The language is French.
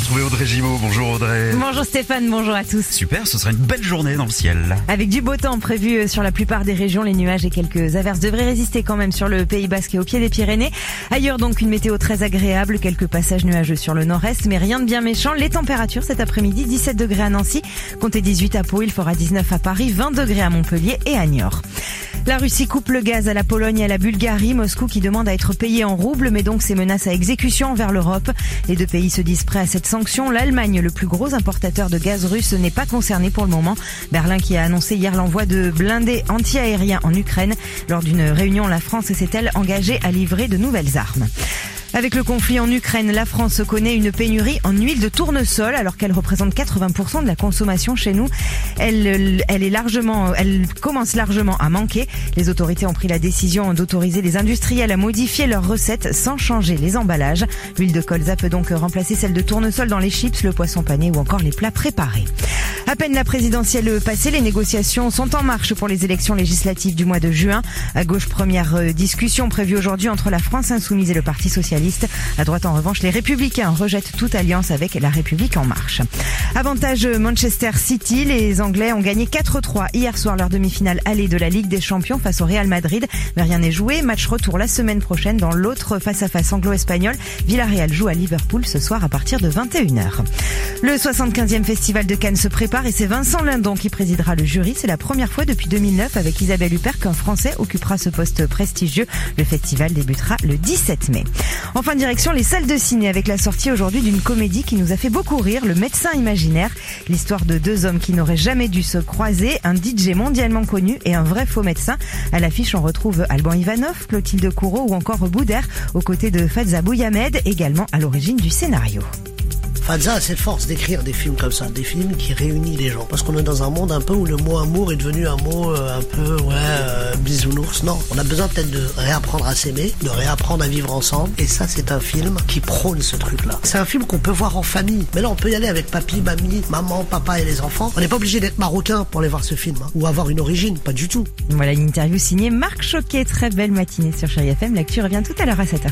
retrouver Audrey Gibaud. Bonjour Audrey. Bonjour Stéphane, bonjour à tous. Super, ce sera une belle journée dans le ciel. Avec du beau temps prévu euh, sur la plupart des régions, les nuages et quelques averses devraient résister quand même sur le Pays Basque et au pied des Pyrénées. Ailleurs donc une météo très agréable, quelques passages nuageux sur le nord-est, mais rien de bien méchant. Les températures cet après-midi, 17 degrés à Nancy, comptez 18 à Pau, il fera 19 à Paris, 20 degrés à Montpellier et à Niort. La Russie coupe le gaz à la Pologne et à la Bulgarie. Moscou qui demande à être payé en roubles, mais donc ses menaces à exécution envers l'Europe. Les deux pays se disent prêts à cette sanction. L'Allemagne, le plus gros importateur de gaz russe, n'est pas concerné pour le moment. Berlin qui a annoncé hier l'envoi de blindés anti-aériens en Ukraine. Lors d'une réunion, la France s'est-elle engagée à livrer de nouvelles armes. Avec le conflit en Ukraine, la France connaît une pénurie en huile de tournesol alors qu'elle représente 80% de la consommation chez nous. Elle, elle est largement, elle commence largement à manquer. Les autorités ont pris la décision d'autoriser les industriels à modifier leurs recettes sans changer les emballages. L'huile de colza peut donc remplacer celle de tournesol dans les chips, le poisson pané ou encore les plats préparés. À peine la présidentielle passée, les négociations sont en marche pour les élections législatives du mois de juin. À gauche, première euh, discussion prévue aujourd'hui entre la France insoumise et le Parti socialiste. À droite, en revanche, les Républicains rejettent toute alliance avec la République en marche. Avantage Manchester City, les Anglais ont gagné 4-3 hier soir leur demi-finale allée de la Ligue des Champions face au Real Madrid. Mais rien n'est joué. Match retour la semaine prochaine dans l'autre face-à-face anglo-espagnol. Villarreal joue à Liverpool ce soir à partir de 21h. Le 75e festival de Cannes se prépare et c'est Vincent Lindon qui présidera le jury. C'est la première fois depuis 2009 avec Isabelle Huppert qu'un Français occupera ce poste prestigieux. Le festival débutera le 17 mai. Enfin, direction les salles de ciné avec la sortie aujourd'hui d'une comédie qui nous a fait beaucoup rire, Le médecin imaginaire. L'histoire de deux hommes qui n'auraient jamais dû se croiser, un DJ mondialement connu et un vrai faux médecin. À l'affiche, on retrouve Alban Ivanov, Clotilde Courreau ou encore Boudère aux côtés de Fadza Bouyamed, également à l'origine du scénario. Fadza a cette force d'écrire des films comme ça, des films qui réunissent les gens. Parce qu'on est dans un monde un peu où le mot amour est devenu un mot euh, un peu, ouais, euh, bisounours. Non, on a besoin peut-être de réapprendre à s'aimer, de réapprendre à vivre ensemble. Et ça, c'est un film qui prône ce truc-là. C'est un film qu'on peut voir en famille. Mais là, on peut y aller avec papy, mamie, maman, papa et les enfants. On n'est pas obligé d'être marocain pour aller voir ce film. Hein, ou avoir une origine, pas du tout. Voilà une interview signée Marc Choquet. Très belle matinée sur Chéri FM. L'actu revient tout à l'heure à 7h.